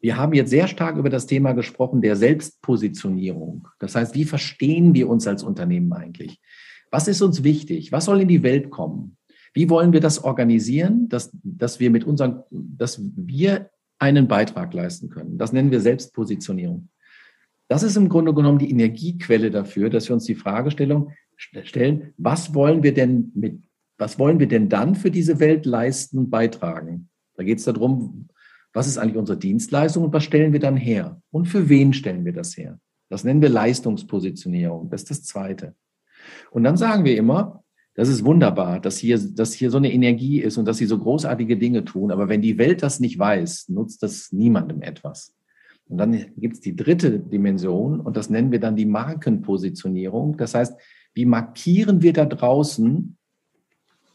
Wir haben jetzt sehr stark über das Thema gesprochen der Selbstpositionierung. Das heißt, wie verstehen wir uns als Unternehmen eigentlich? Was ist uns wichtig? Was soll in die Welt kommen? Wie wollen wir das organisieren, dass, dass wir mit unseren, dass wir einen Beitrag leisten können? Das nennen wir Selbstpositionierung. Das ist im Grunde genommen die Energiequelle dafür, dass wir uns die Fragestellung stellen, was wollen wir denn mit was wollen wir denn dann für diese Welt leisten, beitragen? Da geht es darum, was ist eigentlich unsere Dienstleistung und was stellen wir dann her? Und für wen stellen wir das her? Das nennen wir Leistungspositionierung. Das ist das Zweite. Und dann sagen wir immer, das ist wunderbar, dass hier, dass hier so eine Energie ist und dass sie so großartige Dinge tun. Aber wenn die Welt das nicht weiß, nutzt das niemandem etwas. Und dann gibt es die dritte Dimension und das nennen wir dann die Markenpositionierung. Das heißt, wie markieren wir da draußen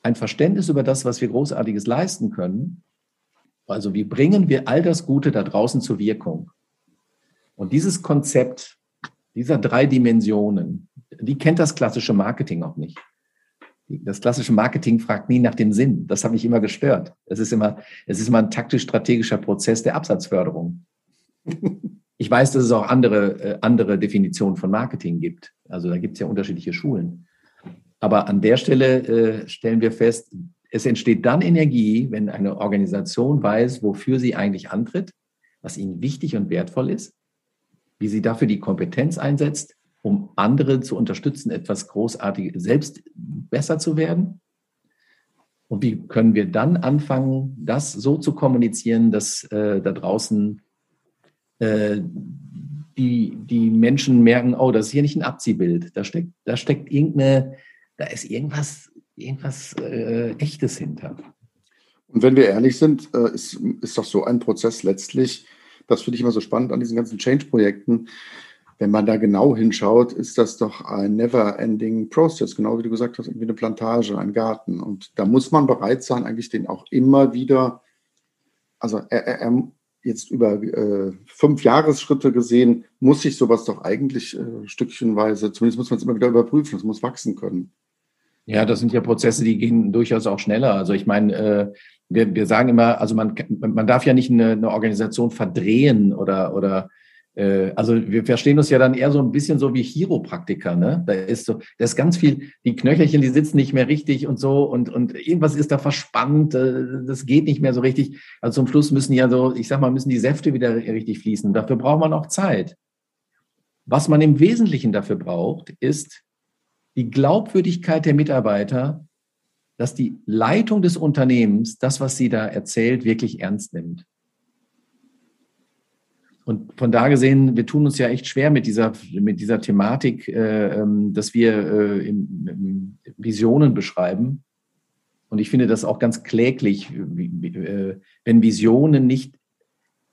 ein Verständnis über das, was wir Großartiges leisten können? Also wie bringen wir all das Gute da draußen zur Wirkung? Und dieses Konzept dieser drei Dimensionen, die kennt das klassische Marketing auch nicht. Das klassische Marketing fragt nie nach dem Sinn. Das hat mich immer gestört. Es ist immer, es ist immer ein taktisch-strategischer Prozess der Absatzförderung. Ich weiß, dass es auch andere, äh, andere Definitionen von Marketing gibt. Also da gibt es ja unterschiedliche Schulen. Aber an der Stelle äh, stellen wir fest, es entsteht dann Energie, wenn eine Organisation weiß, wofür sie eigentlich antritt, was ihnen wichtig und wertvoll ist, wie sie dafür die Kompetenz einsetzt, um andere zu unterstützen, etwas Großartiges selbst besser zu werden. Und wie können wir dann anfangen, das so zu kommunizieren, dass äh, da draußen äh, die, die Menschen merken, oh, das ist hier nicht ein Abziehbild, da steckt, da steckt irgendeine, da ist irgendwas, irgendwas äh, Echtes hinter. Und wenn wir ehrlich sind, äh, ist, ist doch so ein Prozess letztlich, das finde ich immer so spannend an diesen ganzen Change-Projekten, wenn man da genau hinschaut, ist das doch ein never-ending Process, genau wie du gesagt hast, irgendwie eine Plantage, ein Garten. Und da muss man bereit sein, eigentlich den auch immer wieder, also er, er, jetzt über äh, fünf Jahresschritte gesehen, muss sich sowas doch eigentlich äh, stückchenweise, zumindest muss man es immer wieder überprüfen, es muss wachsen können. Ja, das sind ja Prozesse, die gehen durchaus auch schneller. Also ich meine, äh, wir, wir sagen immer, also man, man darf ja nicht eine, eine Organisation verdrehen oder, oder also wir verstehen uns ja dann eher so ein bisschen so wie Chiropraktiker, ne? Da ist so, da ist ganz viel, die Knöchelchen, die sitzen nicht mehr richtig und so und, und irgendwas ist da verspannt, äh, das geht nicht mehr so richtig. Also zum Schluss müssen ja so, ich sag mal, müssen die Säfte wieder richtig fließen. Dafür braucht man auch Zeit. Was man im Wesentlichen dafür braucht, ist die Glaubwürdigkeit der Mitarbeiter, dass die Leitung des Unternehmens das, was sie da erzählt, wirklich ernst nimmt. Und von da gesehen, wir tun uns ja echt schwer mit dieser, mit dieser Thematik, äh, ähm, dass wir äh, in, in Visionen beschreiben. Und ich finde das auch ganz kläglich, äh, wenn Visionen nicht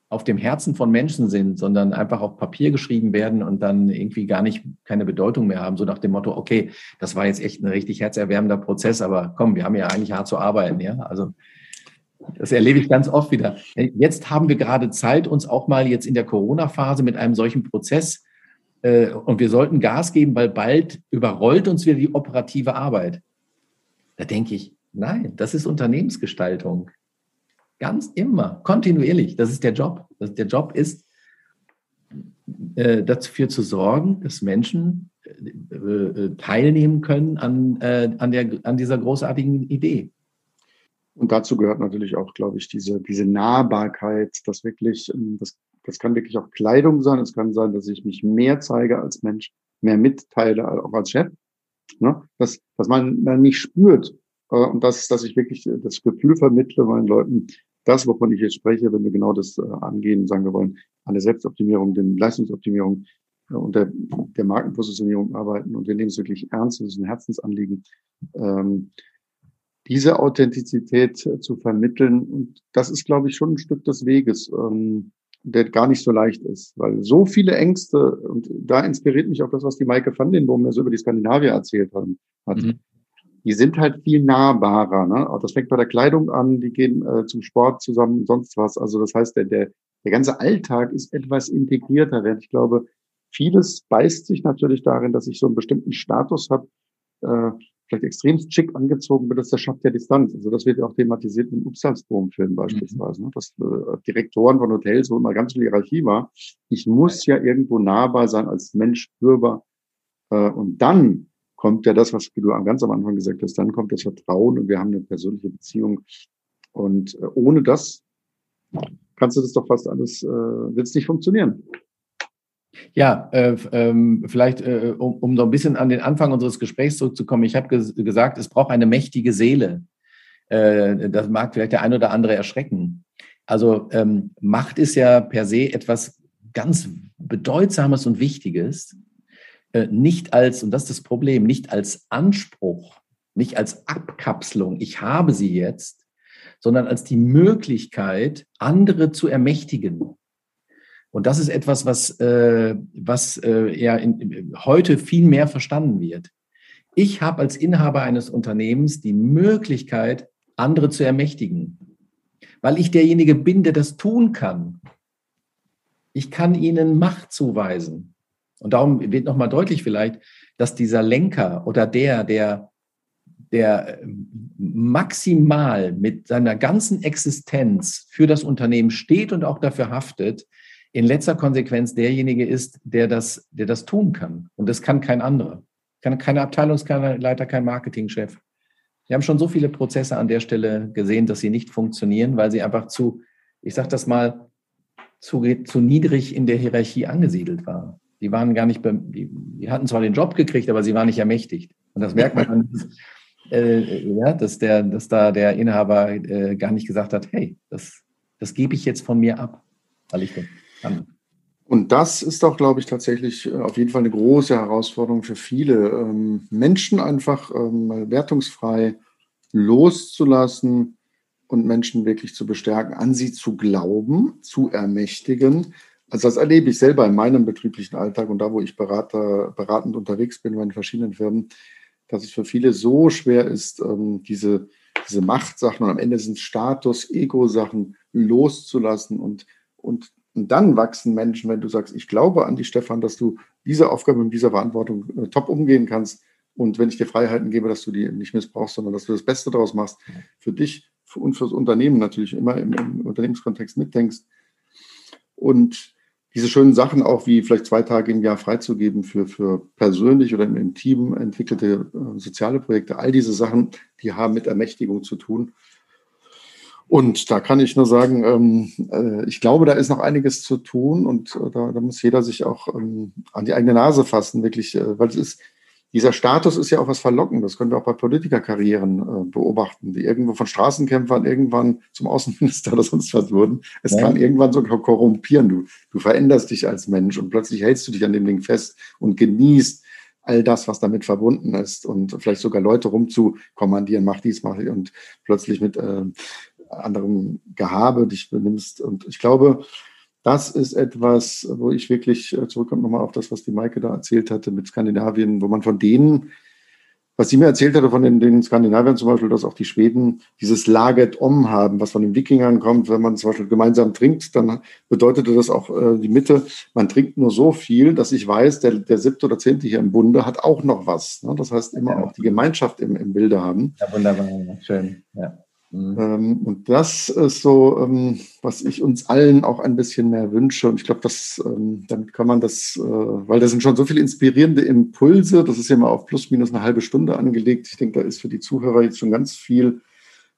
auf dem Herzen von Menschen sind, sondern einfach auf Papier geschrieben werden und dann irgendwie gar nicht keine Bedeutung mehr haben, so nach dem Motto, okay, das war jetzt echt ein richtig herzerwärmender Prozess, aber komm, wir haben ja eigentlich hart zu arbeiten, ja. Also das erlebe ich ganz oft wieder. Jetzt haben wir gerade Zeit, uns auch mal jetzt in der Corona-Phase mit einem solchen Prozess äh, und wir sollten Gas geben, weil bald überrollt uns wieder die operative Arbeit. Da denke ich, nein, das ist Unternehmensgestaltung. Ganz immer, kontinuierlich. Das ist der Job. Das, der Job ist, äh, dafür zu sorgen, dass Menschen äh, äh teilnehmen können an, äh, an, der, an dieser großartigen Idee. Und dazu gehört natürlich auch, glaube ich, diese, diese Nahbarkeit, das wirklich, ähm, das, das kann wirklich auch Kleidung sein. Es kann sein, dass ich mich mehr zeige als Mensch, mehr mitteile, auch als Chef. Ne? Dass, dass man, man mich spürt äh, und dass, dass ich wirklich das Gefühl vermittle meinen Leuten, das, wovon ich jetzt spreche, wenn wir genau das äh, angehen, sagen wir wollen, an der Selbstoptimierung, den Leistungsoptimierung äh, und der, der Markenpositionierung arbeiten und wir nehmen es wirklich ernst, das ist ein Herzensanliegen. Ähm, diese Authentizität zu vermitteln. Und das ist, glaube ich, schon ein Stück des Weges, ähm, der gar nicht so leicht ist, weil so viele Ängste, und da inspiriert mich auch das, was die Maike van den Boom so über die Skandinavier erzählt haben, hat. Mhm. Die sind halt viel nahbarer. Ne? Auch das fängt bei der Kleidung an, die gehen äh, zum Sport zusammen, sonst was. Also das heißt, der, der, der ganze Alltag ist etwas integrierter, während ich glaube, vieles beißt sich natürlich darin, dass ich so einen bestimmten Status habe, äh, vielleicht extrem schick angezogen bin, das schafft ja Distanz. Also das wird ja auch thematisiert im Upsalsboom-Film beispielsweise. Mhm. Das äh, Direktoren von Hotels, wo immer ganz viel Hierarchie war. Ich muss ja irgendwo nahbar sein als Mensch spürbar. Äh, und dann kommt ja das, was du ganz am Anfang gesagt hast, dann kommt das Vertrauen und wir haben eine persönliche Beziehung. Und äh, ohne das kannst du das doch fast alles, äh, wird es nicht funktionieren. Ja, äh, ähm, vielleicht, äh, um, um so ein bisschen an den Anfang unseres Gesprächs zurückzukommen. Ich habe ges gesagt, es braucht eine mächtige Seele. Äh, das mag vielleicht der ein oder andere erschrecken. Also ähm, Macht ist ja per se etwas ganz Bedeutsames und Wichtiges. Äh, nicht als, und das ist das Problem, nicht als Anspruch, nicht als Abkapselung, ich habe sie jetzt, sondern als die Möglichkeit, andere zu ermächtigen. Und das ist etwas, was, äh, was äh, ja in, heute viel mehr verstanden wird. Ich habe als Inhaber eines Unternehmens die Möglichkeit, andere zu ermächtigen, weil ich derjenige bin, der das tun kann. Ich kann ihnen Macht zuweisen. Und darum wird nochmal deutlich vielleicht, dass dieser Lenker oder der, der, der maximal mit seiner ganzen Existenz für das Unternehmen steht und auch dafür haftet, in letzter Konsequenz derjenige ist, der das, der das tun kann. Und das kann kein anderer. Kann keine Abteilungsleiter, kein Marketingchef. Wir haben schon so viele Prozesse an der Stelle gesehen, dass sie nicht funktionieren, weil sie einfach zu, ich sage das mal, zu, zu niedrig in der Hierarchie angesiedelt waren. Die waren gar nicht, die, die hatten zwar den Job gekriegt, aber sie waren nicht ermächtigt. Und das merkt man dann, äh, ja, dass, der, dass da der Inhaber äh, gar nicht gesagt hat, hey, das, das gebe ich jetzt von mir ab, weil ich kann. Und das ist auch, glaube ich, tatsächlich äh, auf jeden Fall eine große Herausforderung für viele ähm, Menschen, einfach ähm, wertungsfrei loszulassen und Menschen wirklich zu bestärken, an sie zu glauben, zu ermächtigen. Also das erlebe ich selber in meinem betrieblichen Alltag und da, wo ich Berater, beratend unterwegs bin bei den verschiedenen Firmen, dass es für viele so schwer ist, ähm, diese, diese Machtsachen und am Ende sind Status, Ego-Sachen loszulassen und, und und dann wachsen Menschen, wenn du sagst, ich glaube an dich, Stefan, dass du diese Aufgabe mit dieser Verantwortung äh, top umgehen kannst. Und wenn ich dir Freiheiten gebe, dass du die nicht missbrauchst, sondern dass du das Beste daraus machst, für dich für, und fürs Unternehmen natürlich immer im, im Unternehmenskontext mitdenkst. Und diese schönen Sachen auch wie vielleicht zwei Tage im Jahr freizugeben für, für persönlich oder im Team entwickelte äh, soziale Projekte, all diese Sachen, die haben mit Ermächtigung zu tun. Und da kann ich nur sagen, ähm, äh, ich glaube, da ist noch einiges zu tun und äh, da, da, muss jeder sich auch ähm, an die eigene Nase fassen, wirklich, äh, weil es ist, dieser Status ist ja auch was Verlockendes. Das können wir auch bei Politikerkarrieren äh, beobachten, die irgendwo von Straßenkämpfern irgendwann zum Außenminister oder sonst was wurden. Es ja. kann irgendwann sogar korrumpieren. Du, du veränderst dich als Mensch und plötzlich hältst du dich an dem Ding fest und genießt all das, was damit verbunden ist und vielleicht sogar Leute rumzukommandieren, mach dies, mach dies und plötzlich mit äh, anderem Gehabe dich benimmst. Und ich glaube, das ist etwas, wo ich wirklich äh, zurückkomme nochmal auf das, was die Maike da erzählt hatte mit Skandinavien, wo man von denen, was sie mir erzählt hatte von den, den Skandinaviern zum Beispiel, dass auch die Schweden dieses Laget Om haben, was von den Wikingern kommt. Wenn man zum Beispiel gemeinsam trinkt, dann bedeutete das auch äh, die Mitte, man trinkt nur so viel, dass ich weiß, der, der siebte oder zehnte hier im Bunde hat auch noch was. Ne? Das heißt, immer ja. auch die Gemeinschaft im, im Bilde haben. Ja, wunderbar, schön. Ja. Mhm. Ähm, und das ist so, ähm, was ich uns allen auch ein bisschen mehr wünsche. Und ich glaube, dass ähm, damit kann man das, äh, weil da sind schon so viele inspirierende Impulse. Das ist ja mal auf plus minus eine halbe Stunde angelegt. Ich denke, da ist für die Zuhörer jetzt schon ganz viel,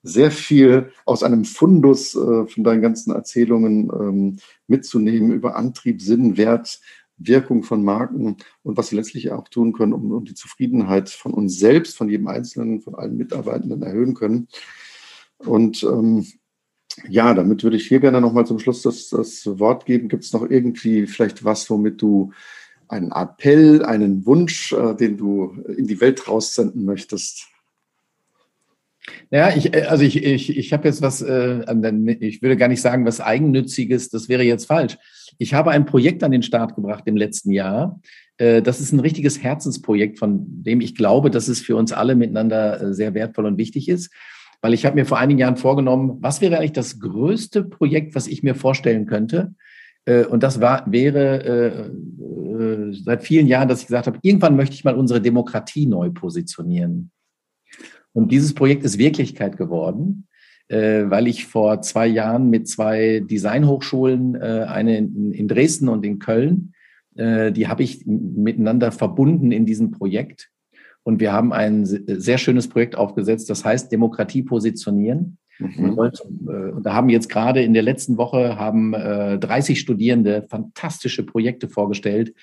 sehr viel aus einem Fundus äh, von deinen ganzen Erzählungen mitzunehmen über Antrieb, Sinn, Wert, Wirkung von Marken und was sie letztlich auch tun können, um, um die Zufriedenheit von uns selbst, von jedem Einzelnen, von allen Mitarbeitenden erhöhen können. Und ähm, ja, damit würde ich hier gerne nochmal zum Schluss das, das Wort geben. Gibt es noch irgendwie vielleicht was, womit du einen Appell, einen Wunsch, äh, den du in die Welt raussenden möchtest? Ja, ich, äh, also ich, ich, ich habe jetzt was, äh, ich würde gar nicht sagen, was Eigennütziges, das wäre jetzt falsch. Ich habe ein Projekt an den Start gebracht im letzten Jahr. Äh, das ist ein richtiges Herzensprojekt, von dem ich glaube, dass es für uns alle miteinander äh, sehr wertvoll und wichtig ist weil ich habe mir vor einigen Jahren vorgenommen, was wäre eigentlich das größte Projekt, was ich mir vorstellen könnte? Äh, und das war, wäre äh, äh, seit vielen Jahren, dass ich gesagt habe, irgendwann möchte ich mal unsere Demokratie neu positionieren. Und dieses Projekt ist Wirklichkeit geworden, weil ich vor zwei Jahren mit zwei Designhochschulen, eine in Dresden und in Köln, die habe ich miteinander verbunden in diesem Projekt. Und wir haben ein sehr schönes Projekt aufgesetzt, das heißt Demokratie positionieren. Mhm. Äh, und da haben jetzt gerade in der letzten Woche haben 30 Studierende fantastische Projekte vorgestellt,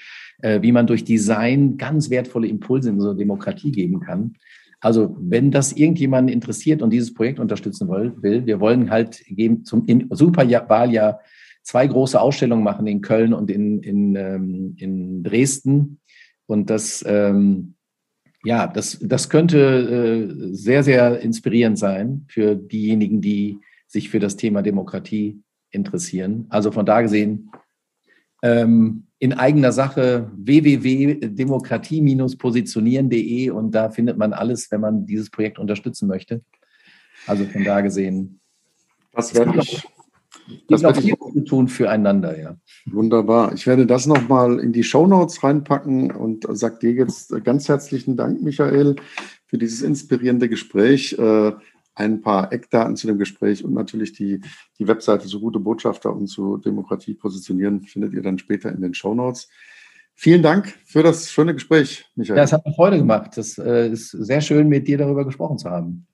wie man durch Design ganz wertvolle Impulse in unsere Demokratie geben kann. Also wenn das irgendjemanden interessiert und dieses Projekt unterstützen will, wir wollen halt geben zum Superwahljahr zwei große Ausstellungen machen in Köln und in, in, ähm, in Dresden. Und das, ähm, ja, das, das könnte äh, sehr, sehr inspirierend sein für diejenigen, die sich für das Thema Demokratie interessieren. Also von da gesehen, ähm, in eigener Sache www.demokratie-positionieren.de und da findet man alles, wenn man dieses Projekt unterstützen möchte. Also von da gesehen. Das werde ich. Das werde ich tun füreinander, ja. Wunderbar. Ich werde das nochmal in die Show Notes reinpacken und sage dir jetzt ganz herzlichen Dank, Michael, für dieses inspirierende Gespräch. Äh, ein paar Eckdaten zu dem Gespräch und natürlich die, die Webseite zu Gute Botschafter und zu Demokratie positionieren findet ihr dann später in den Show Notes. Vielen Dank für das schöne Gespräch, Michael. Ja, es hat mir Freude gemacht. Das äh, ist sehr schön, mit dir darüber gesprochen zu haben.